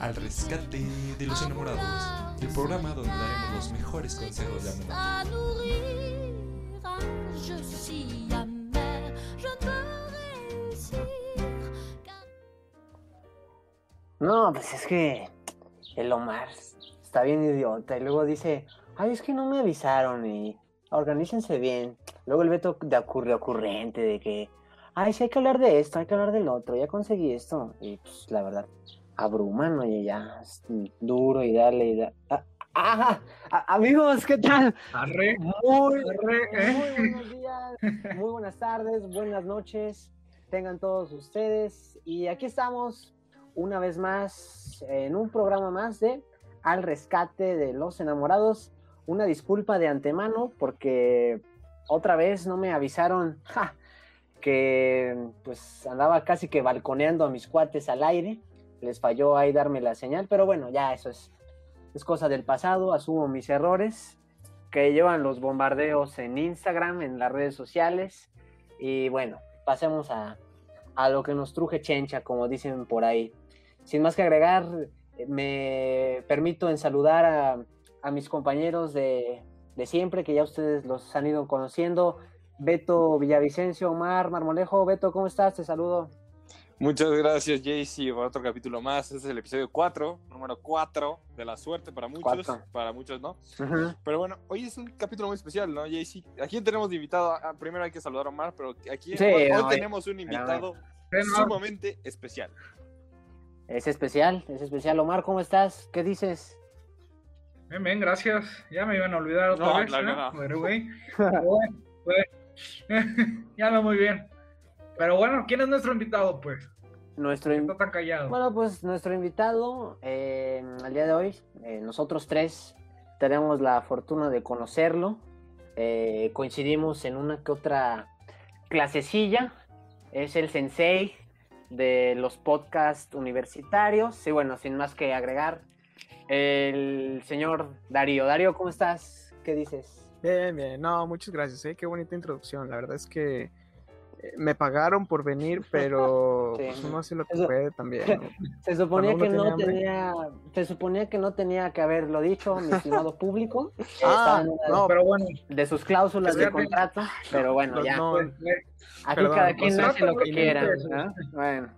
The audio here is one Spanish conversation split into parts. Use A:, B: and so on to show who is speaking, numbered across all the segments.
A: al rescate de los enamorados, el programa donde daremos los mejores consejos de amor.
B: No, pues es que el Omar está bien idiota y luego dice, ay, es que no me avisaron y organícense bien. Luego el Beto de ocurre ocurrente de que, ay, sí hay que hablar de esto, hay que hablar del otro, ya conseguí esto. Y pues la verdad, abruman, oye, ya, duro y dale y dale. Ah, ah, ah, amigos, ¿qué tal?
C: Arre,
B: Muy,
C: arre, ¿eh?
B: muy buenos días, muy buenas tardes, buenas noches, tengan todos ustedes. Y aquí estamos una vez más en un programa más de Al Rescate de los Enamorados. Una disculpa de antemano porque otra vez no me avisaron ja, que pues andaba casi que balconeando a mis cuates al aire. Les falló ahí darme la señal, pero bueno, ya eso es, es cosa del pasado, asumo mis errores que llevan los bombardeos en Instagram, en las redes sociales. Y bueno, pasemos a, a lo que nos truje chencha, como dicen por ahí. Sin más que agregar, me permito en saludar a, a mis compañeros de, de, siempre, que ya ustedes los han ido conociendo. Beto Villavicencio, Omar Marmolejo. Beto, ¿cómo estás? Te saludo.
D: Muchas gracias, Jaycee, por otro capítulo más. Este es el episodio 4, número 4 de la suerte para muchos,
B: Cuatro.
D: para muchos no.
B: Uh -huh.
D: Pero bueno, hoy es un capítulo muy especial, ¿no, Jaycee? ¿A quién tenemos de invitado? Ah, primero hay que saludar a Omar, pero aquí
B: Sí,
D: hoy, tenemos un invitado sumamente especial.
B: Es especial, es especial. Omar, ¿cómo estás? ¿Qué dices?
C: Bien, bien, gracias. Ya me iban a olvidar otra
D: No,
C: vez,
D: claro.
C: Pero, güey, bueno, pues, ya ando muy bien. Pero bueno, ¿quién es nuestro invitado, pues?
B: Nuestro
C: ¿Por qué
B: in-
C: está tan callado?
B: Bueno, pues nuestro invitado, eh, al día de hoy, eh, nosotros tres tenemos la fortuna de conocerlo. Eh, coincidimos en una que otra clasecilla. Es el sensei de los podcasts universitarios. Y bueno, sin más que agregar, el señor Darío. Darío, ¿cómo estás? ¿Qué dices?
E: Bien, bien, no, muchas gracias, ¿eh? qué bonita introducción. La verdad es que me pagaron por venir, pero
B: Sí.
E: pues uno hace lo que
B: Eso-
E: puede también. ¿no?
B: Se suponía que no
E: hambre.
B: tenía, se suponía que no tenía que haberlo dicho, mi estimado público.
E: Ah, no,
C: Pero bueno,
B: de sus cláusulas de contrato, pero bueno,
E: no,
B: ya.
E: no,
C: pues, eh,
B: Aquí
E: perdón,
B: cada quien hace lo que quiera. Bueno,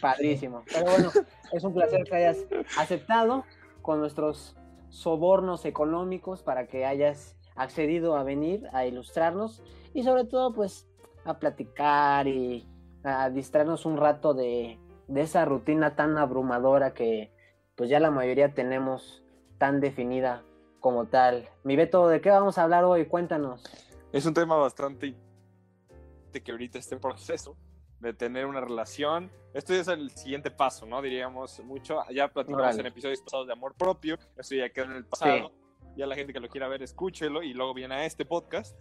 B: padrísimo. Pero bueno, es un placer que hayas aceptado con nuestros sobornos económicos para que hayas accedido a venir a ilustrarnos y sobre todo pues a platicar y a distraernos un rato de, de esa rutina tan abrumadora que pues ya la mayoría tenemos tan definida como tal. Mi Beto, ¿de qué vamos a hablar hoy? Cuéntanos.
D: Es un tema bastante de que ahorita esté en proceso de tener una relación. Esto es el siguiente paso, ¿no? Diríamos mucho. Ya platicamos en episodios pasados de amor propio. Esto ya queda en el pasado. Ya la gente que lo quiera ver, escúchelo y luego viene a este podcast.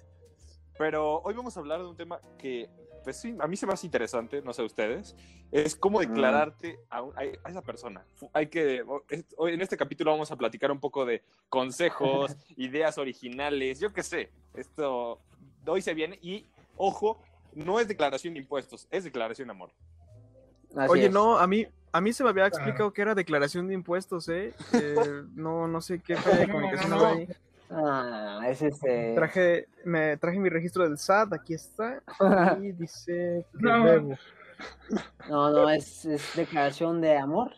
D: Pero hoy vamos a hablar de un tema que, pues sí, a mí se me hace interesante, no sé ustedes, es cómo
B: Ujú.
D: declararte a, un- a- a esa persona. Hay que, hoy en este capítulo vamos a platicar un poco de consejos, ideas originales, yo qué sé. Esto hoy se viene y, ojo, no es declaración de impuestos, es declaración de amor.
B: Así
E: Oye,
B: es.
E: no, a mí, a mí se me había
C: Claro.
E: explicado que era declaración de impuestos, ¿eh? Eh, no, no sé qué falla de comunicación
C: no, no.
E: había ahí.
B: Ah, es este.
E: Traje, me traje mi registro del SAT, aquí está, y dice
C: No.
E: debo.
B: No, no, es, es declaración de amor.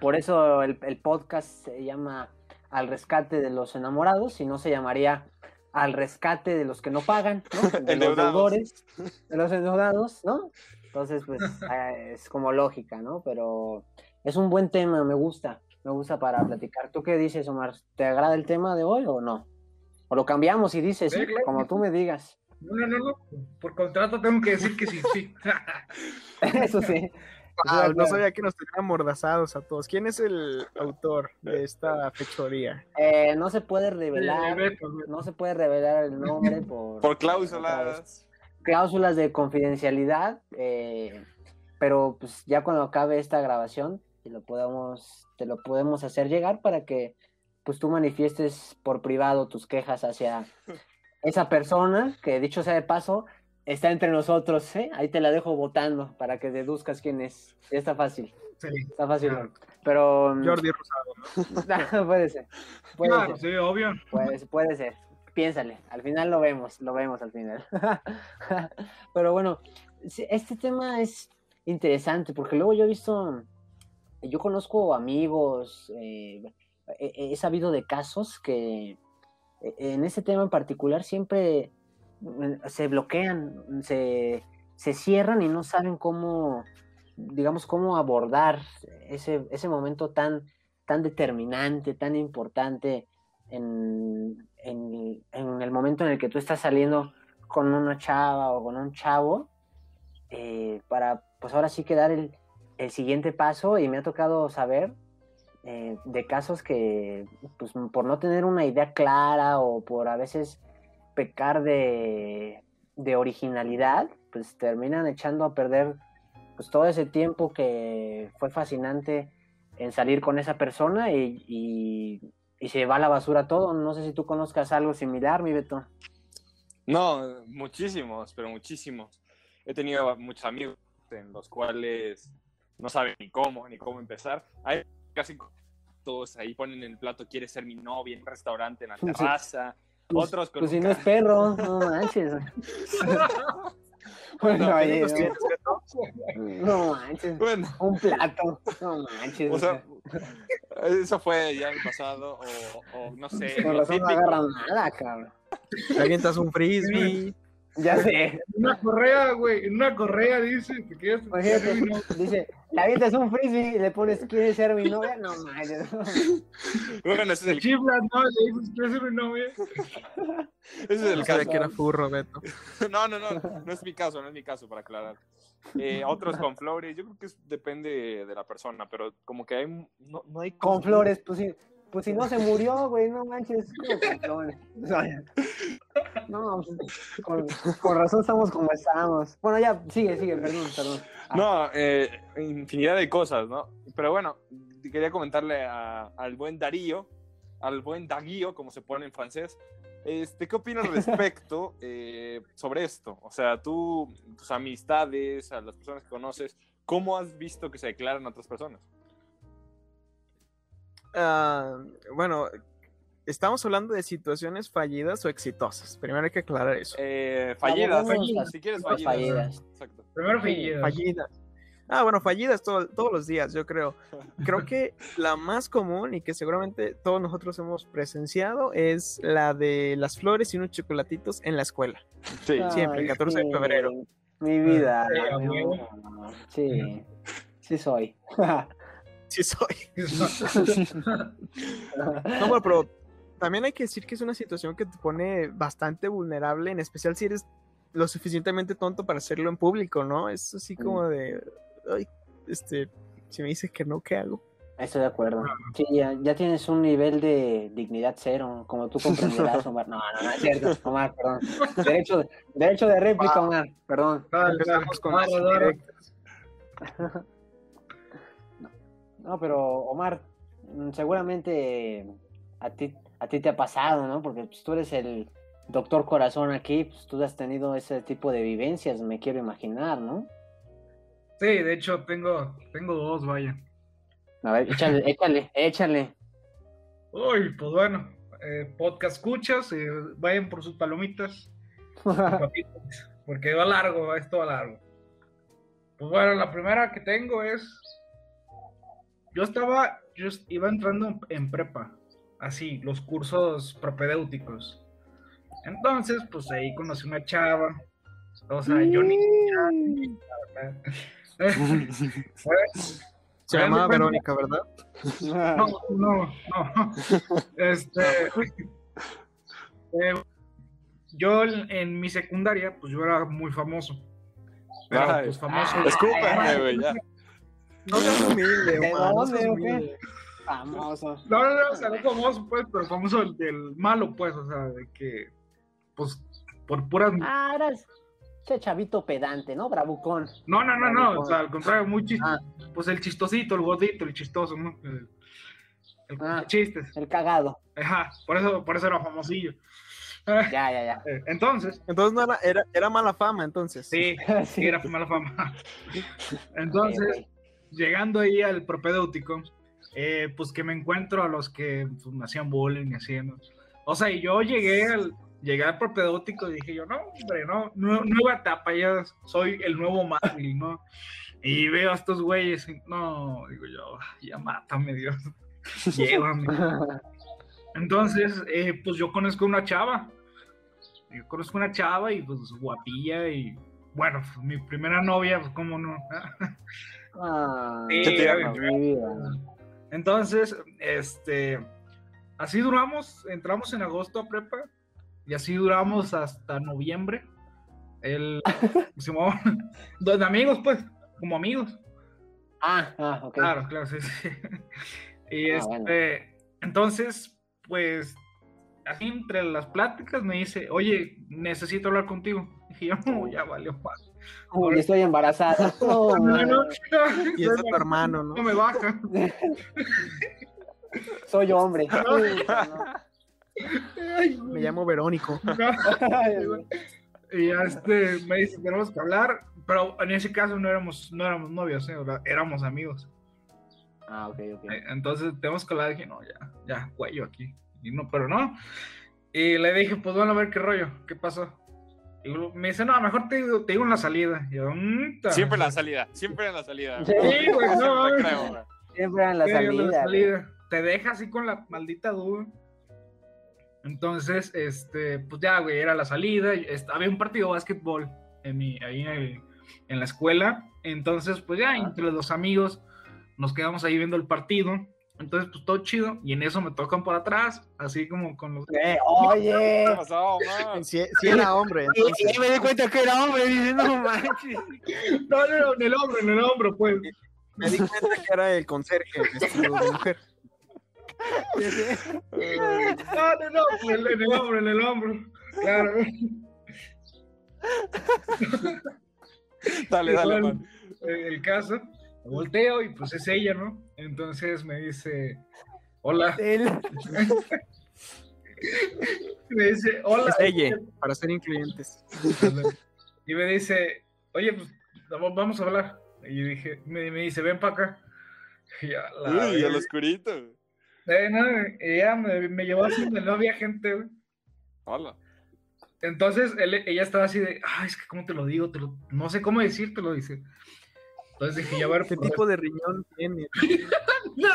B: Por eso el, el podcast se llama Al rescate de los enamorados y no se llamaría Al rescate de los que no pagan, ¿no? De los deudores, de los endeudados, ¿no? Entonces, pues eh, es como lógica, ¿no? Pero es un buen tema, me gusta, me gusta para platicar. ¿Tú qué dices, Omar? ¿Te agrada el tema de hoy o no? O lo cambiamos y dices,
C: Sí,
B: sí,
C: claro.
B: como tú me digas.
C: no, no, no, no. Por contrato tengo que decir que sí, sí.
B: Eso sí.
E: Ah, no sabía que nos tenían amordazados a todos. ¿Quién es el autor de esta fechoría?
B: Eh, no se puede revelar.
C: Beto.
B: no se puede revelar el nombre por,
D: Por cláusulas.
B: cláusulas de confidencialidad, eh, pero pues ya cuando acabe esta grabación te lo podemos, te lo podemos hacer llegar para que pues tú manifiestes por privado tus quejas hacia esa persona que dicho sea de paso está entre nosotros, ¿eh? Ahí te la dejo votando para que deduzcas quién es. Ya está fácil,
C: Sí,
B: está fácil.
C: claro.
B: Pero. mm,
E: Jordi Rosado.
B: puede ser. Puede
C: Claro,
B: ser.
C: sí, obvio.
B: Puede, puede ser. Piénsale. Al final lo vemos. Lo vemos al final. Pero bueno, este tema es interesante porque luego yo he visto. Yo conozco amigos. eh, he, sabido de casos que eh, en este tema en particular siempre mm, se bloquean, se, se cierran y no saben cómo, digamos, cómo abordar ese, ese momento tan, tan determinante, tan importante en, en- en el momento en el que tú estás saliendo con una chava o con un chavo, eh, para pues ahora sí que dar el, el siguiente paso y me ha tocado saber eh, de casos que pues por no tener una idea clara o por a veces pecar de, de originalidad, pues terminan echando a perder pues todo ese tiempo que fue fascinante en salir con esa persona y, y- se va a la basura todo. No sé si tú conozcas algo similar, mi Beto.
D: No, muchísimos, pero muchísimos. He tenido muchos amigos en los cuales no saben ni cómo, ni cómo empezar. Hay casi todos ahí ponen el plato, quiere ser mi novia en un restaurante, en la terraza.
B: Pues-
D: Otros con
B: Pues
D: un
B: si no es perro, no manches. bueno,
D: No,
B: oye,
E: ¿Cuántos tienes, Beto?
B: no manches.
D: Bueno,
B: Un plato, no manches.
D: o sea, eso fue ya en el pasado, o, o no sé, lo
B: razón no agarran nada, cabrón.
E: Te avientas un frisbee.
B: Ya sé.
C: En una correa, güey. En una correa dice. ¿te quieres-
B: Imagínate,
C: Sí, no.
B: dice, la avientas un frisbee y le pones, ¿quieres ser mi novia? No manches.
D: Bueno, ese es el,
C: Chiflas, ¿no? Le dices, ¿quieres ser mi novia?
D: ese es el caso.
E: que era furro, Beto.
D: No, no, no, no es mi caso, no es mi caso, para aclarar. Eh, otros con flores, yo creo que es- depende de la persona, pero como que hay, no, no hay
B: Con flores, pues si, pues si no se murió, güey, no manches. No, pues, con, con razón estamos como estamos. Bueno, ya, sigue, sigue, perdón, perdón. Ah,
D: No, eh, infinidad de cosas, ¿no? Pero bueno, quería comentarle a- al buen Darío, al buen Daguío, como se pone en francés, este, ¿qué opinas respecto eh, sobre esto? O sea, tú, tus amistades, a las personas que conoces, ¿cómo has visto que se declaran otras personas?
E: Ah, bueno, estamos hablando de situaciones fallidas o exitosas. Primero hay que aclarar eso.
D: Eh, fallidas, fallidas, si quieres fallidas.
B: fallidas.
D: Exacto.
C: Primero
B: Sí,
C: fallidas.
E: Fallidas. Ah, bueno, fallidas todo- todos los días, yo creo. Creo que la más común y que seguramente todos nosotros hemos presenciado es la de las flores y unos chocolatitos en la escuela.
D: Sí.
E: Siempre, el 14 de
B: sí,
E: febrero.
B: Mi vida.
C: Sí, a
B: mi
C: huevo.
B: amor. Sí, sí soy.
E: Sí soy. No, bueno, pero también hay que decir que es una situación que te pone bastante vulnerable, en especial si eres lo suficientemente tonto para hacerlo en público, ¿no? Es así como de, ay, este, si me dices que no, ¿qué hago?
B: Estoy de acuerdo. Sí, ya, ya tienes un nivel de dignidad cero, como tú comprenderás, Omar. No, no, no es cierto, Omar, perdón. Derecho, derecho de réplica, Omar, perdón.
C: Dale,
E: Empezamos con.
B: No, pero Omar, mm, seguramente a ti, a ti te ha pasado, ¿no? Porque pues, tú eres el doctor corazón aquí, pues tú has tenido ese tipo de vivencias, me quiero imaginar, ¿no?
C: Sí, de hecho tengo, tengo dos, vaya.
B: A ver, échale, échale, échale.
C: Uy, pues bueno, eh, podcast escuchas, eh, vayan por sus palomitas, porque va largo, esto va largo. Pues bueno, la primera que tengo es, yo estaba, yo iba entrando en prepa, así, los cursos propedéuticos. Entonces, pues ahí conocí una chava, o sea, yo ni
E: Se
C: Bueno,
E: llamaba. Verónica, ¿verdad?
C: No, no, no. Este. eh, yo en mi secundaria, pues yo era muy famoso. Pero pues famoso.
B: Ay.
D: Escúpeme, güey, ya.
E: No seas humilde,
B: ¿De
E: no
B: dónde,
E: seas
B: o qué?
E: humilde.
B: Famoso.
C: No, no, no, o sea, no famoso, pues, pero famoso del, del malo, pues, o sea, de que, pues, por puras.
B: Ah, eras ese chavito pedante, ¿no? Bravucón.
C: No, no, no, no, o sea, al contrario, muy
B: Ah.
C: chistoso. Pues el chistosito, el gordito, el chistoso, ¿no? El, el
B: Ah.
C: chistes.
B: El cagado.
C: Ajá, por eso, por eso era famosillo.
B: Ya, ya, ya.
C: Eh, Entonces,
E: Entonces no era, era, era mala fama, entonces.
C: sí, sí, era mala fama. Entonces. Llegando ahí al propedéutico, eh, pues que me encuentro a los que pues, hacían bullying y ¿no? O sea, y yo llegué al, llegué al propedéutico y dije yo, no, hombre, no, nu- nueva etapa, ya soy el nuevo Marvel, ¿no? Y veo a estos güeyes, y, no, digo yo, ya mátame, Dios, llévame. Entonces, eh, pues yo conozco una chava, yo conozco una chava y pues guapilla y, bueno, pues, mi primera novia, pues cómo no.
B: Ah,
C: Sí,
D: Qué tierno.
B: mi vida.
C: Entonces, este, así duramos, entramos en agosto a prepa y así duramos hasta noviembre. El, Simón, de amigos, pues, como amigos.
B: Ah, ah, ok.
C: Claro, claro, sí, sí. Y
B: Ah,
C: este,
B: bueno.
C: entonces, pues, así entre las pláticas me dice, oye, necesito hablar contigo. Y yo, no, ya valió más.
B: Uy, estoy embarazada. No,
C: No, no, no,
E: Y es tu hermano, ¿no?
C: no me baja.
B: Soy hombre.
C: Ay,
E: Me llamo Verónico.
C: Y ya este, me dice, tenemos que hablar, pero en ese caso no éramos, no éramos novios, ¿eh? O sea, éramos amigos.
B: ah, ok, ok.
C: Eh, Entonces tenemos que hablar, dije, no, ya, ya, cuello aquí. Y no, pero no. Y le dije, pues bueno, a ver qué rollo, qué pasó. Me dice, no, mejor te digo, te digo en la salida. Yo, "Mm, ta".
D: Siempre en la salida, siempre en la salida.
B: Sí,
C: güey, no,
D: Siempre creo,
B: en la
C: Sí, en la
B: salida.
C: Te deja así con la maldita duda. Entonces, este, pues ya, güey, era la salida. había un partido de básquetbol en mi, ahí en, el- en la escuela. Entonces, pues ya, entre los amigos, nos quedamos ahí viendo el partido. Entonces, pues todo chido. Y en eso me tocan por atrás, así como con los.
B: Eh, oye.
D: ¿Qué pasó, man?
E: Si, si era hombre,
B: Y,
E: entonces.
B: y me di cuenta que era hombre. Dice, no manches.
C: No, no, no, en el hombro, en el hombro, pues.
E: Me di cuenta que era el conserje vestido de mujer.
C: No, no, no, en, el hombro, en el hombro. Claro.
D: Dale, dale, man.
C: eh, el caso, volteo y pues es ella, ¿no? Entonces me dice, hola,
B: Él-
C: me dice, hola.
E: Es ella, para ser incluyentes.
C: Y me dice, oye, pues vamos vamos a hablar. Y yo dije, me, me dice, ven para acá. Y ya, la
D: Uy, al oscurito.
C: Eh, no, ella me, me llevó así donde no había gente, güey.
D: Hola.
C: Entonces él- ella estaba así de, ay, es que cómo te lo digo, te lo- no sé cómo decírtelo, dice. Entonces dije, ya a ver,
E: ¿Qué tipo de riñón tiene?
C: No.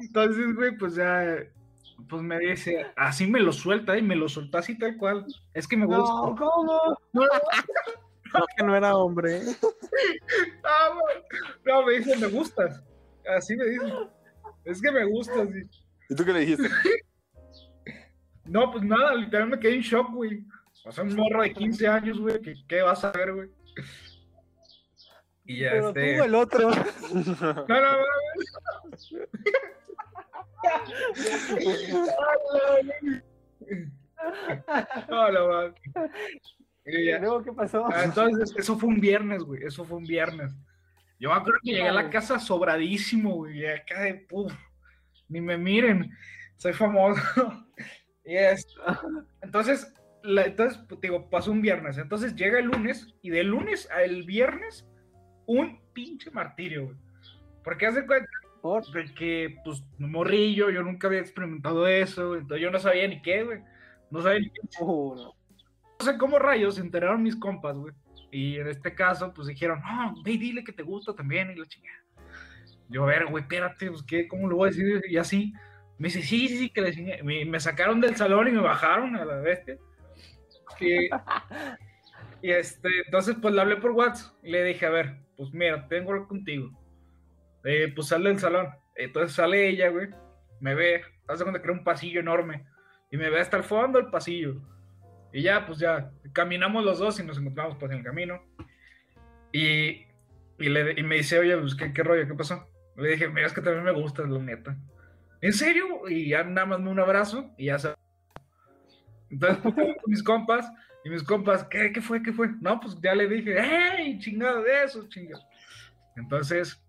C: Entonces, güey, pues ya, pues me dice, así me lo suelta y me lo soltó así tal cual. Es que me gusta.
B: No, ¿cómo?
C: No, no,
E: que no era hombre. ¿eh?
C: no, no, me dice, me gustas. Así me dice. Es que me gustas. y-
D: ¿Y tú qué le dijiste?
C: No, pues nada, literal me quedé en shock, güey. O sea, un morro de 15 años, güey, que qué vas a ver, güey. Y ya,
B: Pero tú
C: este...
B: el otro.
C: No, no, no, no, no, no, no. Y
B: ¿Y
C: ya.
B: luego qué pasó?
C: Ah, Entonces, eso fue un viernes, güey. Eso fue un viernes. Yo me acuerdo que llegué a la casa sobradísimo, güey. Acá de puf. Ni me miren. Soy famoso. y es. Entonces, la- entonces, digo, pasó un viernes. Entonces llega el lunes. Y del lunes al viernes, un pinche martirio, güey. Porque hace cuenta
B: Por-
C: de que, pues, morrillo, yo nunca había experimentado eso. Entonces yo no sabía ni qué, güey. No sabía ni qué
B: no.
C: no sé cómo rayos se enteraron mis compas, güey. Y en este caso, pues dijeron, no, ve y dile que te gusta también y la chingada. Yo, a ver, güey, espérate, pues, ¿qué? ¿cómo lo voy a decir? Y así. Me dice, sí, sí, sí, que le. Me, me sacaron del salón y me bajaron a la bestia. Y, y este, entonces, pues le hablé por WhatsApp y le dije, a ver, pues mira, tengo algo contigo. Eh, pues sale del salón. Entonces sale ella, güey, me ve, hace que era un pasillo enorme. Y me ve hasta el fondo del pasillo. Y ya, pues ya, caminamos los dos y nos encontramos pues en el camino. Y, y, le, y me dice, oye, pues, ¿qué, ¿qué rollo? ¿Qué pasó? Le dije, mira, es que también me gustas, la neta. ¿En serio? Y ya nada más me un abrazo y ya se... Entonces, pues, con mis compas, y mis compas, ¿qué, ¿qué fue? ¿Qué fue? No, pues ya le dije, ¡hey! Chingado de eso, chingado. Entonces,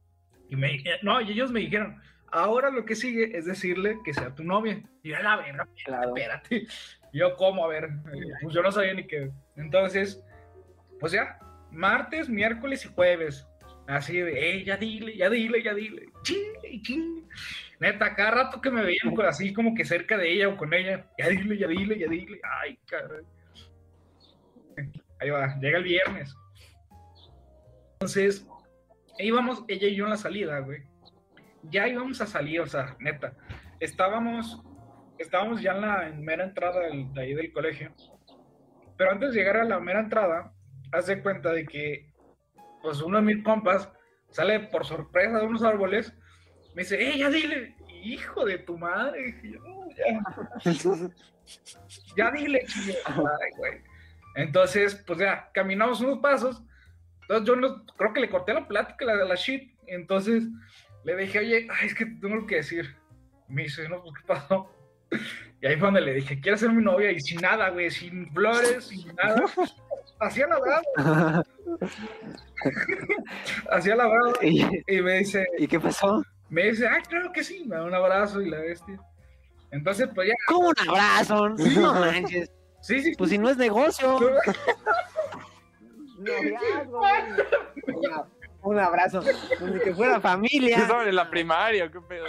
C: y me, no, y ellos me dijeron, ahora lo que sigue es decirle que sea tu novia. Y yo, la verga,
B: Claro.
C: espérate. Yo, ¿cómo? A ver, pues yo no sabía ni qué. Entonces, pues ya, martes, miércoles y jueves. Así de, eh, ya dile, ya dile, ya dile. Ching, ching. Neta, cada rato que me veían así como que cerca de ella o con ella, ya dile, ya dile, ya dile. Ay, caray. Ahí va, llega el viernes. Entonces, íbamos, ella y yo en la salida, güey. Ya íbamos a salir, o sea, neta. Estábamos, estábamos ya en la mera entrada del- de ahí del colegio. Pero antes de llegar a la mera entrada, haz de cuenta de que, pues uno de mis compas sale por sorpresa de unos árboles, me dice, ¡eh, ya dile! Hijo de tu madre. Dije yo, "No, ya, ya dile, madre, güey. Entonces, pues ya, caminamos unos pasos. Entonces yo no, creo que le corté la plática, la de la shit. Entonces le dije, oye, ay, es que te tengo que decir. Me dice, no, pues, ¿qué pasó? Y ahí fue donde le dije, ¿quieres ser mi novia? Y sin nada, güey, sin flores, sin nada. Hacía la brava, hacía la brava.
B: ¿Y,
C: Y me dice,
B: y qué pasó?
C: Me dice, ah, claro que sí, me da un abrazo y la bestia. Entonces, pues ya,
B: ¿Cómo un abrazo? No manches.
C: sí, sí,
B: Pues si no es negocio. Un abrazo. Ni que fuera familia.
D: Estaban en la primaria, qué pedo.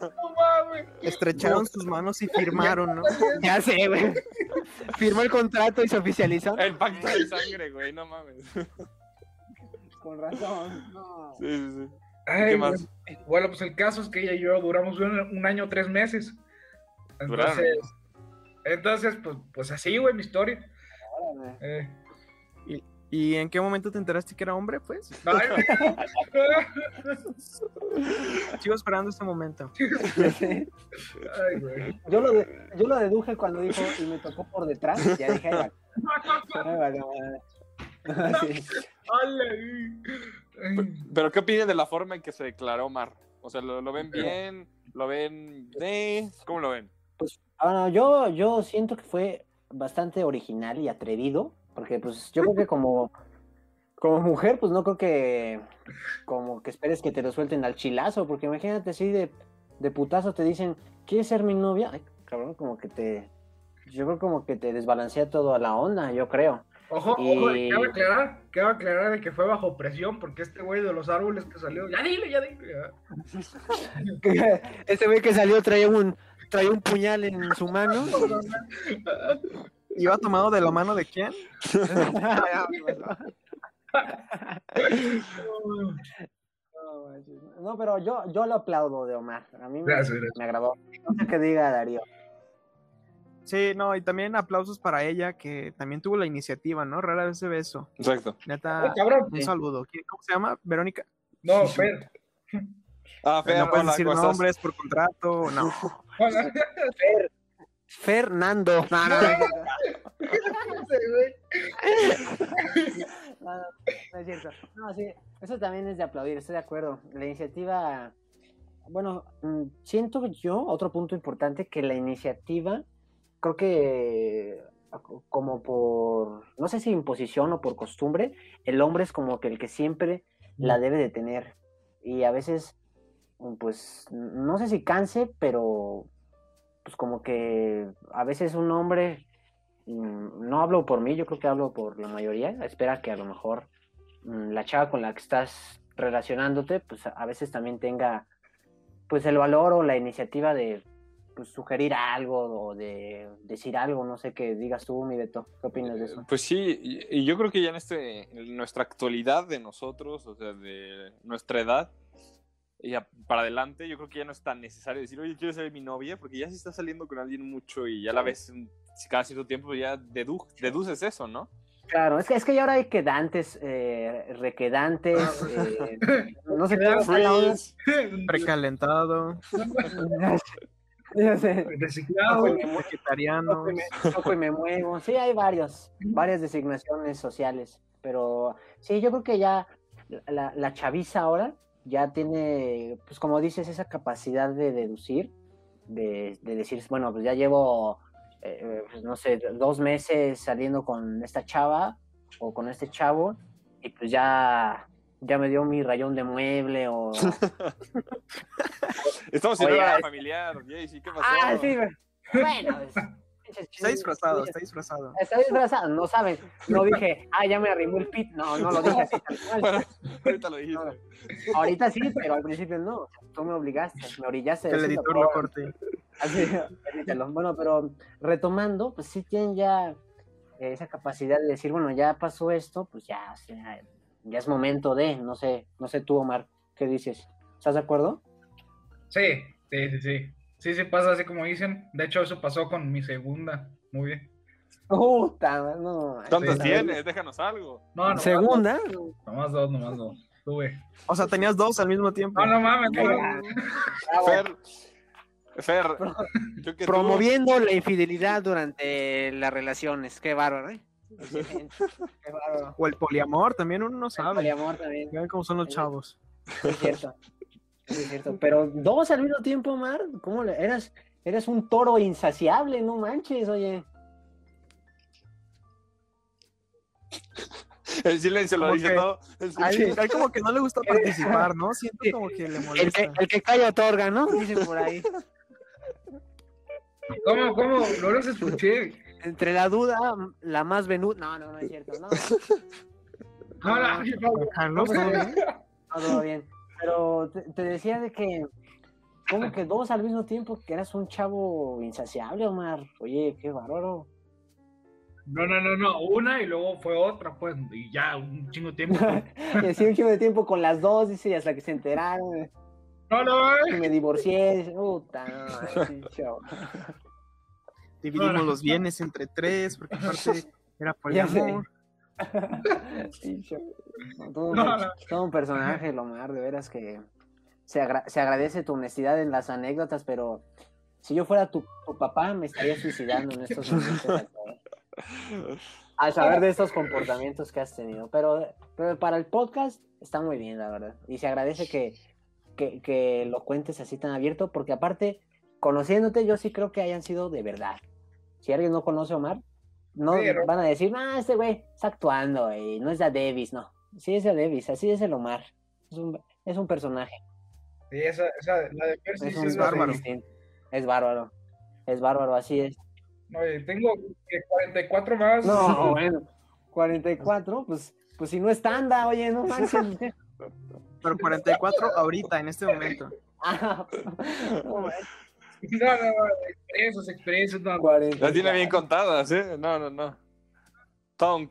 C: no mames.
E: Estrecharon sus manos y firmaron, ¿no?
B: Ya sé, güey. Firmó el contrato y se oficializó.
D: El pacto de sangre, güey, no mames.
B: Con razón. No.
D: Sí, sí, sí.
C: Ay,
D: ¿Qué más?
C: Bueno, bueno, pues el caso es que ella y yo duramos un, un año, tres meses.
D: Duraron.
C: Entonces, entonces pues, pues así, güey, mi historia. Eh,
E: ¿Y en qué momento te enteraste que era hombre, pues?
C: ay,
E: Sigo esperando este momento.
C: ay, güey.
B: Yo lo, de- yo lo deduje cuando dijo y me tocó por detrás. Ya dije, vale. Ay, vale, vale. Sí.
D: Pero ¿qué opinan de la forma en que se declaró Omar? O sea, ¿lo, lo ven bien? ¿Lo ven de? ¿Cómo lo ven?
B: Ah, no, yo, yo siento que fue bastante original y atrevido, porque pues yo creo que como, como mujer, pues no creo que como que esperes que te lo suelten al chilazo, porque imagínate así de, de putazo te dicen, ¿quieres ser mi novia? Ay, cabrón, como que te, yo creo como que te desbalancea todo a la onda, yo creo.
C: Ojo, ojo,
B: Y-
C: cabe aclarar, cabe aclarar de que fue bajo presión, porque este güey de los árboles que salió, ya dile, ya dile. ya.
B: Este güey que salió traía un, traía un puñal en su mano.
E: ¿Iba tomado de la mano de quién?
B: No, pero yo, yo lo aplaudo de Omar. A mí me,
C: Gracias, gracias.
B: me agradó. No sé qué diga Darío.
E: Sí, no, y también aplausos para ella, que también tuvo la iniciativa, ¿no? Rara vez se ve eso.
D: Exacto.
C: Ay,
E: Neta,
C: cabrón.
E: un saludo. ¿Quién- ¿Cómo se llama? ¿Verónica?
C: No, Fer.
D: Ah, Fer,
E: no puedes
D: hola,
E: decir nombres por contrato, no.
B: Fernando. No, no, no, no, no, no es cierto. No, sí, eso también es de aplaudir, estoy de acuerdo. La iniciativa, bueno, mm, siento yo, otro punto importante, que la iniciativa, creo que como por, no sé si imposición o por costumbre, el hombre es como que el que siempre la debe de tener. Y a veces, pues, no sé si canse, pero pues como que a veces un hombre, mm, no hablo por mí, yo creo que hablo por la mayoría, espera que a lo mejor mm, la chava con la que estás relacionándote, pues a veces también tenga pues el valor o la iniciativa de pues, sugerir algo o de decir algo, no sé qué digas tú, mi Beto, ¿qué opinas de eso?
D: Pues sí, y, yo creo que ya en este, en nuestra actualidad de nosotros, o sea, de nuestra edad, y a- para adelante, yo creo que ya no es tan necesario decir, oye, quiero ser mi novia, porque ya si estás saliendo con alguien mucho y ya la ves cada cierto tiempo, ya dedu- deduces eso, ¿no?
B: Claro, es que, es que ya ahora hay quedantes, eh, requedantes, eh, no sé qué.
E: Precalentado,
B: Ya.
C: Reciclado.
E: Vegetariano.
B: toco y me- toco y me muevo. Sí, hay varios, varias designaciones sociales, pero sí, yo creo que ya la, la chaviza ahora ya tiene, pues como dices, esa capacidad de deducir, de, de decir, bueno, pues ya llevo, eh, pues, no sé, dos meses saliendo con esta chava o con este chavo y pues ya, ya me dio mi rayón de mueble o...
D: Estamos en
B: Oye,
D: una
B: es-
D: familiar, Jaycee, ¿qué pasó?
B: Ah, sí, bueno, es-
E: Está disfrazado, está disfrazado.
B: Está disfrazado, no saben. No dije, ah, ya me arrimó el pit. No, no lo dije así tal cual.
D: Bueno, ahorita lo dijiste.
B: No, Ahorita sí, pero al principio no. Tú me obligaste, me orillaste.
E: Que el editor lo corte.
B: Así. Bueno, pero retomando, pues sí tienen ya eh, esa capacidad de decir, bueno, ya pasó esto, pues ya, o sea, ya es momento de, no sé, no sé tú, Omar, ¿qué dices? ¿Estás de acuerdo?
C: Sí, sí, sí, sí. Sí, sí pasa así como dicen. De hecho, eso pasó con mi segunda. Muy bien.
B: Puta, no.
D: ¿Cuántas
C: Sí.
D: tienes? Déjanos algo.
C: No, nomás
B: ¿Segunda?
C: dos, Nomás dos, nomás dos. Tuve.
E: O sea, tenías dos al mismo tiempo.
C: No, no mames, no.
D: Fer, Fer, yo que tú-
F: Promoviendo la infidelidad durante las relaciones. Qué bárbaro, ¿eh?
E: O el poliamor, también uno no
B: El
E: sabe.
B: poliamor también,
E: Vean cómo son los chavos.
B: es cierto. Es cierto. Pero dos al mismo tiempo, Omar, ¿cómo le eras? Eres un toro insaciable, no manches, oye.
D: El silencio lo dice
E: que-
D: todo. El
E: él como que no le gusta participar, ¿no? Siento como que le
F: El
E: molesta.
F: que, el que calla otorga, ¿no? Dicen por ahí.
C: ¿Cómo, cómo? No los escuché.
F: Entre la duda, la más venuda. No, no, no es cierto. No,
C: No, no,
E: ¿todo bien?
B: No, todo bien. Pero te, te decía de que, como que dos al mismo tiempo, que eras un chavo insaciable, Omar. Oye, qué bárbaro.
C: No, no, no, no. Una y luego fue otra, pues. Y ya, un chingo de tiempo.
B: Y así un chingo de tiempo con las dos, dice, y hasta que se enteraron.
C: No, no,
B: que me divorcié. Dice, puta, no,
E: Dividimos los bienes entre tres, porque aparte era poliamor.
B: Todo, un,
C: No, no.
B: todo un personaje, el Omar, de veras que se, agra- se agradece tu honestidad en las anécdotas, pero si yo fuera tu, tu papá, me estaría suicidando en estos momentos. Al saber de estos comportamientos que has tenido. Pero, pero para el podcast está muy bien, la verdad. Y se agradece que, que, que lo cuentes así tan abierto, porque aparte, conociéndote, yo sí creo que hayan sido de verdad. Si alguien no conoce a Omar, no
C: Pero-
B: van a decir, ah, este güey está actuando y no es de Davis, no. Sí es de Davis, así es el Omar. Es un, es un personaje.
C: Sí, esa, esa, la de Percy
B: Es,
E: bárbaro.
B: distinto. Es bárbaro. Es bárbaro, así es.
C: Oye, tengo que 44 más.
B: No, bueno. 44, pues, pues si no es tanda, oye, no manches.
E: Pero 44 ahorita, en este momento.
B: Ah, no manches,
C: No, no, no. Experiencias, experiencias. No,
B: 44.
D: Las tiene bien contadas, ¿eh? No, no, no. Todo un.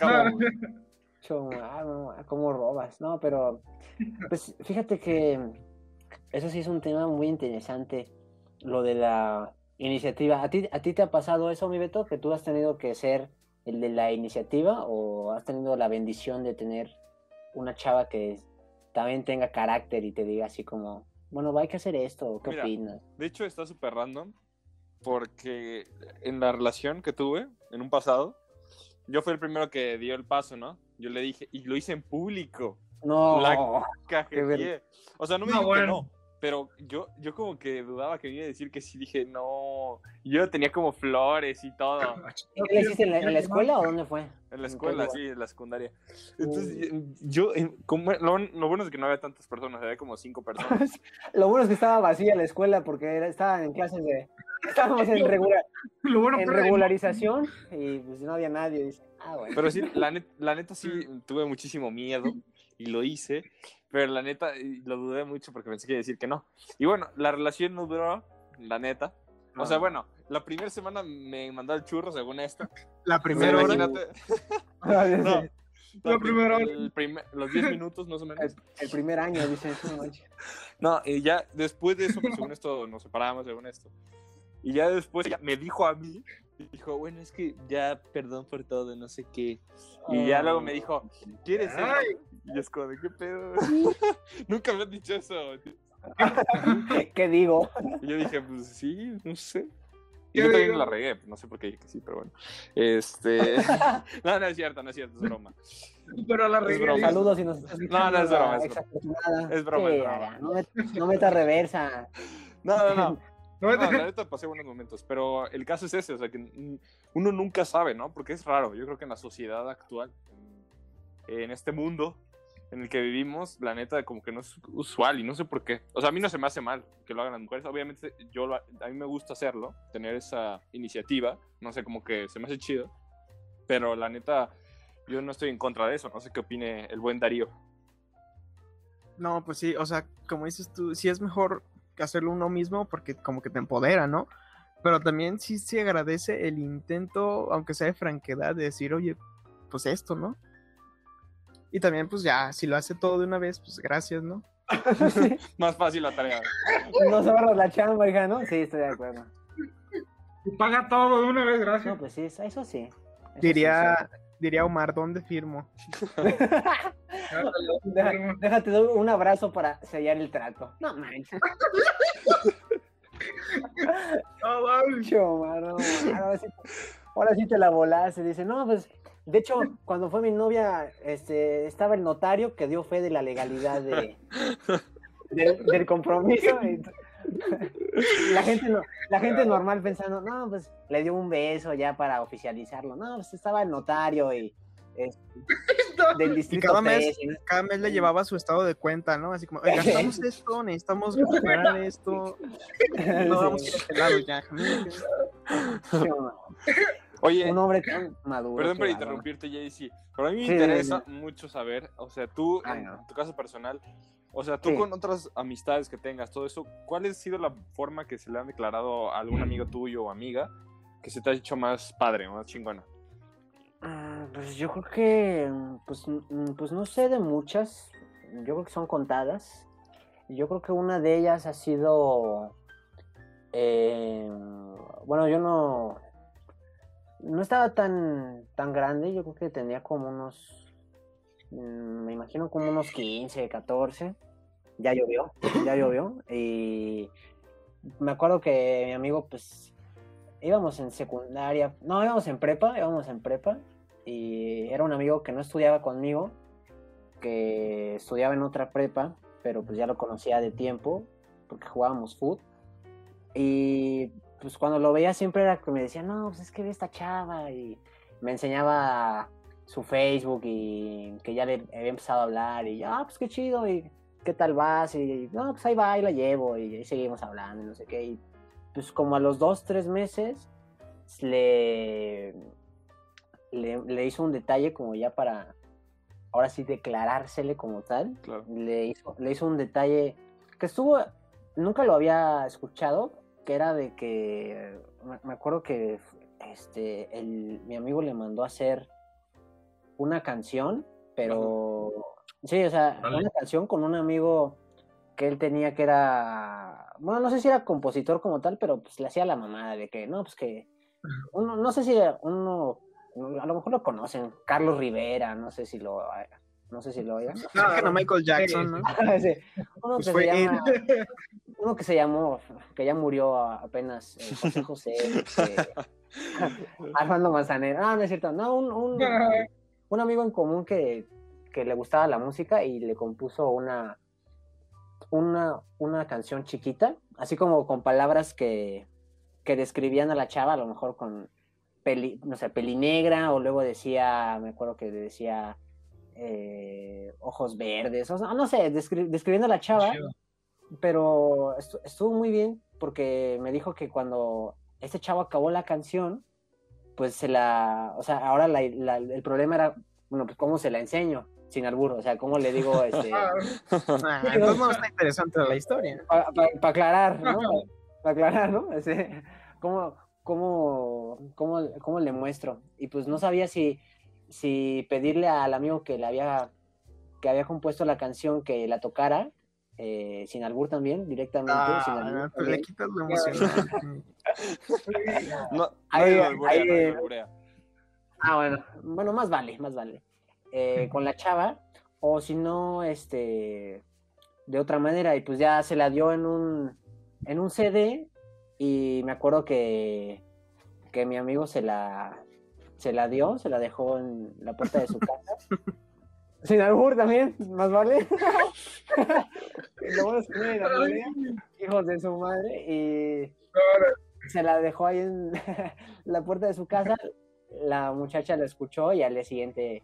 B: Cho, ah, no, ¿Cómo robas? No, pero pues fíjate que eso sí es un tema muy interesante, lo de la iniciativa. ¿A ti, ¿A ti te ha pasado eso, mi Beto, que tú has tenido que ser el de la iniciativa o has tenido la bendición de tener una chava que también tenga carácter y te diga así como, bueno, hay que hacer esto, ¿qué
D: Mira.
B: opinas?
D: De hecho, está súper random porque en la relación que tuve en un pasado, yo fui el primero que dio el paso, ¿no? Yo le dije, y lo hice en público.
B: No,
D: La- Cajeteé. O sea, no me
C: No,
D: dijo que
C: bueno.
D: no, pero yo, yo como que dudaba que iba a decir que sí. Dije, no. Yo tenía como flores y todo.
B: ¿Y ¿qué le hiciste en la, en la escuela o dónde fue?
D: En la
B: ¿En qué
D: escuela, sí, en la secundaria. Entonces, yo, en- como, lo, lo bueno es que no había tantas personas, había como cinco personas.
B: Lo bueno es que estaba vacía la escuela porque era- estaban en clases de... Estábamos en, regula-
C: Lo bueno
B: en regularización y pues no había nadie. Dice, ah, bueno.
D: Pero sí, la, net- la neta sí tuve muchísimo miedo y lo hice, pero la neta lo dudé mucho porque pensé que iba a decir que no. Y bueno, la relación no duró, la neta. O sea,
B: Ah.
D: bueno, la primera semana me mandó el churro según esto.
E: La
D: Pero
E: primera hora.
D: imagínate. No,
C: La
D: la
C: primera hora.
D: el primer- los 10 minutos más o menos.
B: El, el primer año, dice, no
D: y ya después de eso, pues, según esto, nos separamos, según esto. Y ya después ella me dijo a mí, dijo, bueno, es que ya perdón por todo, no sé qué. Y ya luego me dijo, ¿quieres ser? Y es como, ¿de qué pedo? Nunca me han dicho eso.
B: ¿Qué, qué digo?
D: Y yo dije, pues sí, no sé. Y
C: ¿Qué
D: yo también
C: digo?
D: la regué, no sé por qué dije que sí, pero bueno. Este. no, no es cierto, no es cierto, es broma.
C: Pero la
D: Es
C: regué.
D: broma.
B: Saludos si nos estás.
D: No, no, es broma, es broma. Es broma,
B: Sí,
D: es broma.
B: ya, No, met- no metas reversa.
D: No, no, no.
C: No,
D: No, la neta pasé buenos momentos, pero el caso es ese, o sea, que uno nunca sabe, ¿no? Porque es raro, yo creo que en la sociedad actual, en este mundo, en el que vivimos, la neta, como que no es usual y no sé por qué. O sea, a mí no se me hace mal que lo hagan las mujeres. Obviamente, yo a mí me gusta hacerlo, tener esa iniciativa. No sé, como que se me hace chido. Pero la neta, yo no estoy en contra de eso. No sé qué opine el buen Darío.
E: No, pues sí, o sea, como dices tú, sí es mejor hacerlo uno mismo porque como que te empodera, ¿no? Pero también sí se agradece el intento, aunque sea de franquedad, de decir, oye, pues esto, ¿no? Y también, pues ya, si lo hace todo de una vez, pues gracias, ¿no?
D: Más fácil la tarea.
B: No se la chamba, hija, ¿no? Sí, estoy de acuerdo.
C: Y paga todo de una vez, gracias.
B: No, pues sí, eso sí. Eso
E: Diría, diría Omar, ¿dónde firmo?
B: déjate dar un abrazo para sellar el trato. No manches.
C: No,
B: mano, ahora, sí, ahora sí te la volaste. Dice, no, pues, de hecho, cuando fue mi novia, este, estaba el notario que dio fe de la legalidad de, del- del compromiso. y la gente, no- la gente normal pensando, no, pues, le dio un beso ya para oficializarlo. No, pues, estaba el notario y del
E: Y
B: distrito
E: cada mes,
B: 13, ¿no?
E: cada mes le llevaba su estado de cuenta, ¿no? Así como, "Oye, gastamos esto, necesitamos recuperar esto, no vamos a ir a este lado ya.
D: Oye,
B: Un hombre tan maduro.
D: Perdón por interrumpirte, Jaycee, pero a mí me
B: Sí,
D: interesa
B: sí,
D: mucho saber, o sea, tú,
B: Ay,
D: en
B: no.
D: tu caso personal, o sea, tú con otras amistades que tengas, todo eso, ¿cuál ha sido la forma que se le han declarado a algún amigo tuyo o amiga que se te ha hecho más padre, más chingona?
B: Ah, Pues yo creo que, pues, mm, pues no sé de muchas, yo creo que son contadas. Yo creo que una de ellas ha sido, eh, bueno, yo no, no estaba tan, tan grande, yo creo que tenía como unos, mm, me imagino como unos 15, 14, ya llovió, ya llovió, y me acuerdo que mi amigo, pues, íbamos en secundaria, no, íbamos en prepa, íbamos en prepa, y era un amigo que no estudiaba conmigo, que estudiaba en otra prepa, pero pues ya lo conocía de tiempo, porque jugábamos fútbol. Y pues cuando lo veía siempre era que me decía, no, pues es que ve esta chava, y me enseñaba su Facebook y que ya le había empezado a hablar, y yo, ah, pues qué chido, y qué tal vas, y no, pues ahí va, ahí la llevo, y ahí seguimos hablando, y no sé qué, y pues como a los dos, tres meses, le, le, le hizo un detalle como ya para, ahora sí, declarársele como tal.
D: Claro.
B: Le hizo, le hizo un detalle que estuvo, nunca lo había escuchado, que era de que, me, acuerdo que este, el, mi amigo le mandó a hacer una canción, pero, sí, o sea,
C: Vale.
B: una canción con un amigo que él tenía que era, bueno, no sé si era compositor como tal, pero pues le hacía la mamada de que, no, pues que, uno, no sé si uno, a lo mejor lo conocen, Carlos Rivera, no sé si lo, no sé si lo oigan.
E: Sacan a Michael Jackson, ¿no?
B: Sí, Uno,
E: Pues
B: que se llama, uno que se llamó, que ya murió apenas, eh, José José, este, Armando Manzanero, no, no es cierto, no, un, un, un amigo en común que, que le gustaba la música y le compuso una, una, una canción chiquita, así como con palabras que, que describían a la chava, a lo mejor con peli, no sé, peli negra, o luego decía, me acuerdo que decía eh, ojos verdes, o sea, no sé, descri- describiendo a la chava,
C: Chido.
B: Pero estu- estuvo muy bien porque me dijo que cuando este chavo acabó la canción, pues se la, o sea, ahora la- la- el problema era, bueno, pues cómo se la enseño sin albur, o sea, cómo le digo, este,
C: Ah,
E: entonces no está interesante la historia.
B: para aclarar, ¿no? Para aclarar, ¿no? Ese, ¿cómo, cómo, cómo, cómo le muestro? Y pues no sabía si, si pedirle al amigo que le había, que había compuesto la canción que la tocara, eh, sin albur también, directamente, sin
E: Ah,
B: albur
E: pero le quitas emocionante.
D: No,
B: Ahí-
D: alburea, alburea.
B: Ah, bueno, bueno, más vale, más vale. Eh, con la chava, o si no, este, de otra manera, y pues ya se la dio en un, en un CD, y me acuerdo que, que mi amigo se la, se la dio, se la dejó en la puerta de su casa. Sin albur también, más vale. Lo bueno es que era alburea, hijos de su madre, y se la dejó ahí en la puerta de su casa. La muchacha lo escuchó y al día siguiente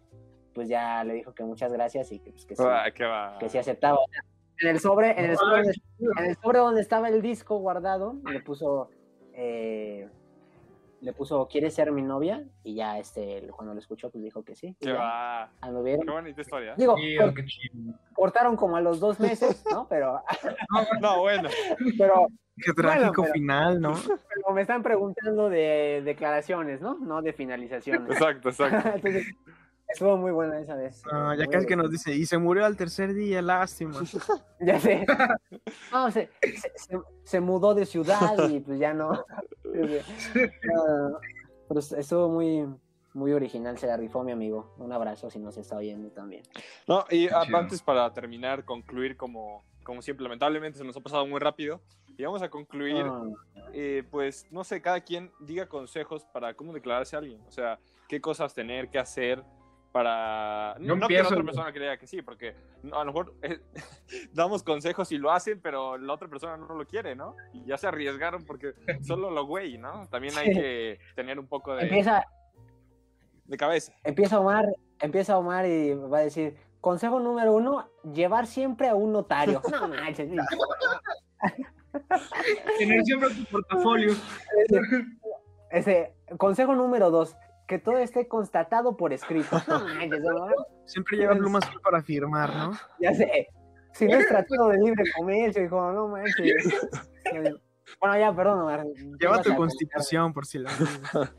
B: pues ya le dijo que muchas gracias y que, pues, que sí,
D: Ah,
B: que sí aceptaba. En el sobre, en el sobre, en el sobre donde estaba el disco guardado, le puso, eh, le puso, ¿quieres ser mi novia? Y ya este, cuando lo escuchó, pues dijo que sí.
D: Qué
B: ya,
D: va.
B: anduvieron.
D: Qué bonita historia.
B: Digo,
C: Chido, qué chido.
B: cortaron como a los dos meses, ¿no? Pero,
D: No, bueno.
B: pero,
E: Qué trágico
B: pero-
E: final, ¿no?
B: pero me están preguntando de declaraciones, ¿no? No de finalizaciones.
D: Exacto, exacto.
B: Entonces, estuvo muy buena esa vez.
E: No, ya
B: Muy
E: casi que
B: buena.
E: nos dice, y se murió al tercer día, lástima.
B: Ya sé. No, se, se, se- se mudó de ciudad y pues ya no. No, Pero estuvo muy, muy original, se la rifó mi amigo. Un abrazo si nos está oyendo también.
D: No, y antes para terminar, concluir como, como siempre, lamentablemente se nos ha pasado muy rápido. Y vamos a concluir,
B: Ah,
D: eh, pues, no sé, cada quien diga consejos para cómo declararse a alguien. O sea, qué cosas tener, qué hacer para... No que la
C: empiezo,
D: otra persona crea que sí, porque no, a lo mejor eh, damos consejos y lo hacen, pero la otra persona no lo quiere, ¿no? Y ya se arriesgaron porque solo lo güey, ¿no? También hay
B: Sí.
D: que tener un poco de,
B: empieza,
D: de cabeza.
B: empieza Omar, empieza Omar y va a decir, consejo número uno, llevar siempre a un notario. No manches.
C: Tener siempre tu portafolio.
B: Ese, consejo número dos, que todo esté constatado por escrito. No manches, Omar.
E: Siempre lleva plumas para firmar, ¿no?
B: Ya sé. Si no es tratado de libre comercio, hijo, no manches. Bueno, ya, perdón, Omar.
E: Lleva tu
B: a
E: constitución, por si la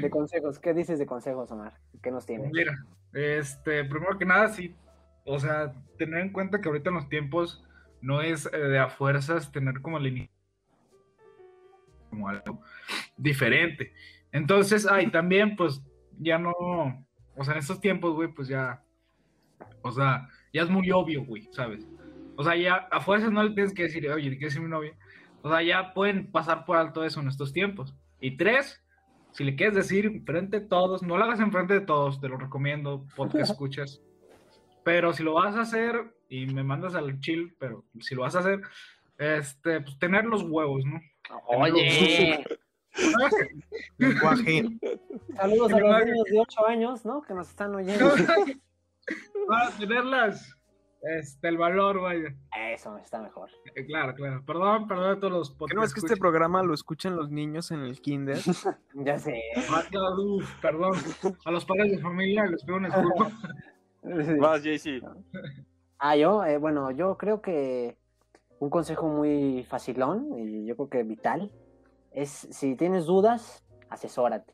B: De consejos. ¿Qué dices de consejos, Omar? ¿Qué nos tienes?
C: Mira, este, primero que nada, sí, o sea, tener en cuenta que ahorita en los tiempos no es eh, de a fuerzas tener como la ini- como algo diferente. Entonces, ay, también, pues, ya no, o sea, en estos tiempos, güey, pues ya, o sea, ya es muy obvio, güey, ¿sabes? O sea, ya a fuerzas no le tienes que decir, oye, ¿quieres ser mi novia? O sea, ya pueden pasar por alto eso en estos tiempos. Y tres, si le quieres decir enfrente de todos, no lo hagas enfrente de todos, te lo recomiendo, podcast escuchas. Pero si lo vas a hacer, y me mandas al chill, pero si lo vas a hacer, este, pues tener los huevos, ¿no?
B: Oye,
E: Lenguaje.
B: saludos a los niños de 8 años, ¿no? Que nos están oyendo.
C: Para tenerlas, este, el valor, vaya.
B: Eso está mejor.
C: Eh, Claro, claro. Perdón, perdón a todos los
E: ¿Qué
C: podcasts.
E: no es que este programa lo escuchan los niños en el kinder?
B: Ya sé.
C: Uf, perdón. A los padres de familia les pido una disculpa.
D: Vas, JC.
B: Ah, yo, eh, bueno, yo creo que un consejo muy facilón y yo creo que vital es si tienes dudas, asesórate.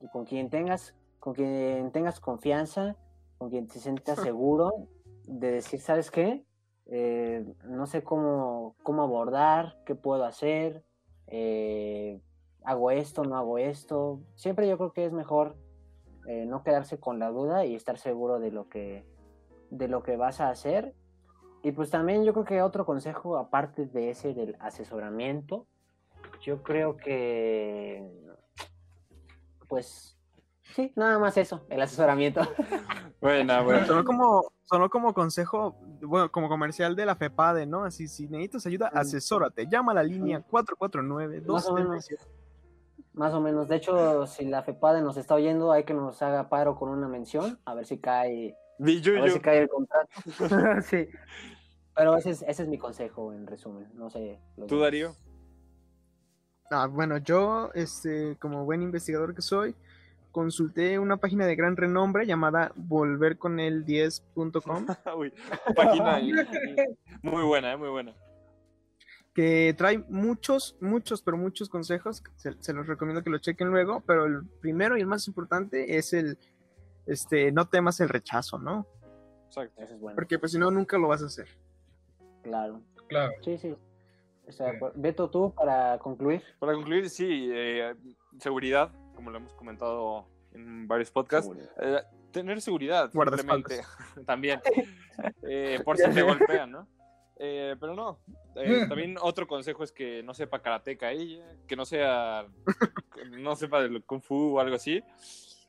B: Y con quien tengas, con quien tengas confianza, con quien te sientas seguro de decir, ¿sabes qué? Eh, no sé cómo, cómo abordar, qué puedo hacer, eh, hago esto, no hago esto. Siempre yo creo que es mejor eh, no quedarse con la duda y estar seguro de lo que de lo que vas a hacer. Y pues también yo creo que otro consejo, aparte de ese del asesoramiento, yo creo que, pues, sí, nada más eso, el asesoramiento.
D: Buena, buena.
E: Sonó como, sonó como consejo, bueno, como comercial de la FEPADE, ¿no? Así, si necesitas ayuda, asesórate. Llama a la línea 449
B: Más o menos.
E: 277
B: Más o menos. De hecho, si la FEPADE nos está oyendo, hay que nos haga paro con una mención, a ver si cae, a ver si cae el contrato. sí. Pero ese es, ese es mi consejo, en resumen. No sé.
D: ¿Tú,
B: demás.
D: Darío?
E: Ah, bueno, yo, este, como buen investigador que soy, consulté una página de gran renombre llamada volverconel10.com
D: Uy, página muy buena, eh, muy buena.
E: que trae muchos, muchos, pero muchos consejos. Se, se los recomiendo que lo chequen luego, pero el primero y el más importante es el, este, no temas el rechazo, ¿no?
D: Exacto.
B: Ese es bueno.
E: Porque pues si no, nunca lo vas a hacer.
B: Claro.
C: Claro.
B: Sí, sí. Estoy de acuerdo. Beto, tú, para concluir.
D: Para concluir, sí, eh, seguridad, como lo hemos comentado en varios podcasts. Eh, tener seguridad, simplemente. También. Eh, por si te golpean, ¿no? Eh, pero no. Eh, también otro consejo es que no sepa karateca ella, que no sea. no sepa del kung fu o algo así.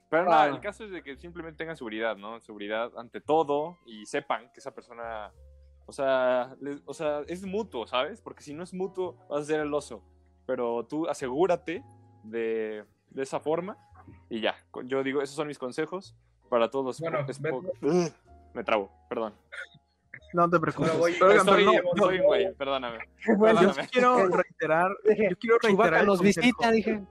D: Pero nada,
B: Claro.
D: el caso es de que simplemente tengan seguridad, ¿no? Seguridad ante todo y sepan que esa persona. O sea, les- o sea, es mutuo, ¿sabes? Porque si no es mutuo, vas a ser el oso. Pero tú asegúrate de, de esa forma y ya. Yo digo, esos son mis consejos. para todos.
C: Bueno,
D: poco- Ugh, Me trabo, perdón.
E: No te preocupes.
C: Pero voy-
E: Oigan,
D: Soy,
E: pero no,
D: soy un güey, perdóname.
B: Bueno,
E: yo
D: Perdóname.
E: sí quiero reiterar, yo quiero reiterar
B: Chewbacca
E: el
B: nos visita, dije.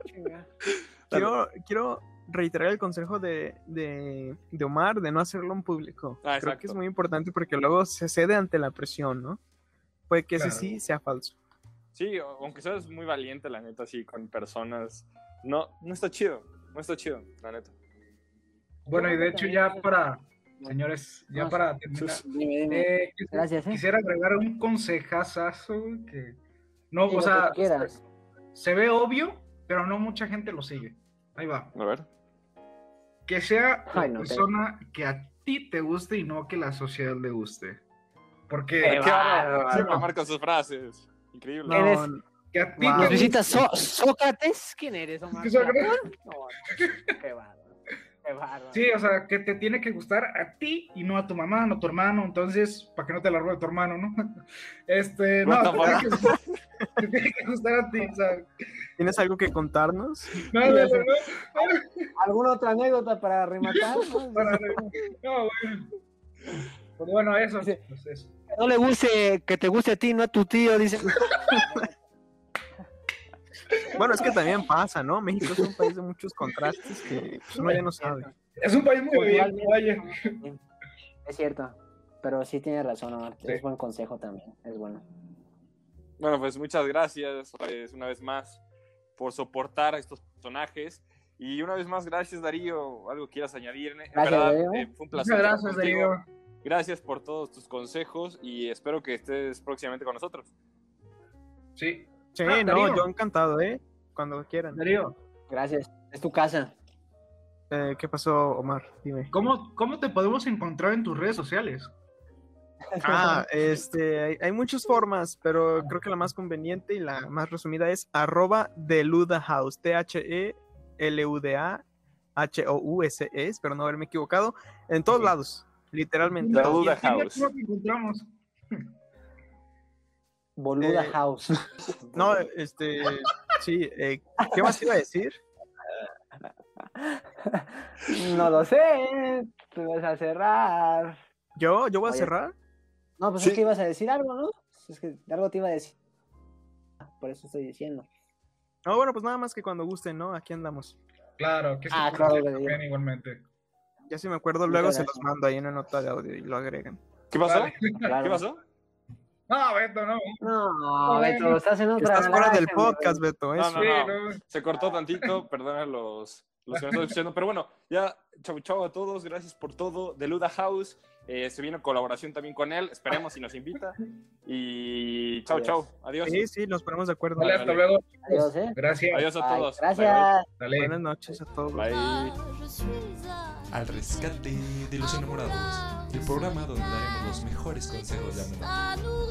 E: Quiero, quiero reiterar el consejo de, de, de Omar de no hacerlo en público.
D: Ah,
E: Creo que es muy importante porque luego se cede ante la presión, ¿no? Puede que ese
C: Claro.
E: sí sea falso.
D: Sí, aunque seas muy valiente, la neta, así, con personas. No, no está chido. No está chido, la neta.
C: Bueno, y de hecho ya para, señores, ya
B: No,
C: para terminar, eh,
B: Gracias, ¿eh?
C: quisiera agregar un consejazazo que no,
B: Sí,
C: o sea,
B: que quieras.
C: se ve obvio, pero no mucha gente lo sigue. Ahí va.
D: A ver.
C: Que sea la
B: Ay, no,
C: persona que a ti te guste y no que la sociedad le guste. Porque
B: Qué bárbaro.
D: Siempre
C: No.
D: marca sus frases. Increíble.
E: No,
B: Eres-
C: que a ti
E: Wow.
C: te
B: ¿Nos
C: guste-
B: Sócrates? ¿Quién eres, Omar?
C: ¿Qué Sócrates?
B: No, qué bárbaro.
C: Sí, o sea, que te tiene que gustar a ti y no a tu mamá, no a tu hermano, entonces, para que no te la robe tu hermano, ¿no? Este, no, te tiene, que, gustar- te tiene que gustar a ti, o sea,
E: ¿Tienes algo que contarnos?
C: no, no, no, no,
B: ¿Alguna otra anécdota para rematar? no?
C: para- no, bueno. Pues bueno, eso,
B: Sí.
C: pues eso.
B: Que no le guste, que te guste a ti, no a tu tío, dice.
E: Bueno, es que también pasa, ¿no? México es un país de muchos contrastes que pues, uno ya no sabe.
C: Es un país muy bien, vaya.
B: Es cierto. Pero sí tiene razón, Omar.
C: Sí.
B: Es buen consejo también. Es bueno.
D: Bueno, pues muchas gracias pues, una vez más por soportar a estos personajes. Y una vez más, gracias Darío. ¿Algo quieras añadir? En
B: Gracias,
D: verdad,
B: Darío.
D: eh, fue un placer.
C: Muchas gracias,
D: contigo.
C: Darío.
D: Gracias por todos tus consejos y espero que estés próximamente con nosotros.
C: Sí,
E: Sí,
C: Ah,
E: no,
C: Darío.
E: yo encantado, ¿eh? Cuando quieran.
C: Darío,
B: Gracias. Es tu casa.
E: Eh, ¿Qué pasó, Omar? Dime.
C: ¿cómo, ¿cómo te podemos encontrar en tus redes sociales?
E: Ah, este, hay, hay muchas formas, pero creo que la más conveniente y la más resumida es arroba Deluda House, T-H-E-L-U-D-A-H-O-U-S-E, E, espero no haberme equivocado, en todos lados, literalmente.
D: Deluda
C: ¿Y en Tinder
D: House.
C: ¿Cómo te encontramos?
B: Boluda
E: Eh,
B: House.
E: No, este, sí, eh, ¿qué más iba a decir?
B: No lo sé. Tú vas a cerrar.
E: ¿Yo? ¿Yo voy a cerrar?
B: No, pues
D: Sí.
B: es que ibas a decir algo, ¿no? Es que algo te iba a decir. Por eso estoy diciendo.
E: No, bueno, pues nada más que cuando gusten, ¿no? Aquí andamos.
C: Claro, que sí,
B: Ah, claro,
C: bien, igualmente.
E: Ya si me acuerdo, luego se los mando ahí en una nota de audio y lo agregan.
D: ¿Qué pasó?
B: Claro.
D: ¿Qué pasó?
C: No, Beto, no.
B: No, Beto, estás en otra.
E: Estás fuera del podcast. Beto,
D: No,
E: eso.
D: no,
C: Sí,
D: no.
C: no.
D: Se cortó tantito, perdona los, los que me están escuchando. Pero bueno, ya, chau chau a todos, gracias por todo. De Luda House, eh, se viene colaboración también con él, esperemos si nos invita. Y chau chau, adiós.
E: Sí, sí, nos ponemos de acuerdo.
C: Hasta luego.
B: Adiós, ¿eh?
C: Gracias.
D: Adiós a todos.
B: Ay, gracias.
C: Dale.
E: Buenas noches a todos.
D: Bye.
A: Al rescate de los enamorados, el programa donde daremos los mejores consejos de amor.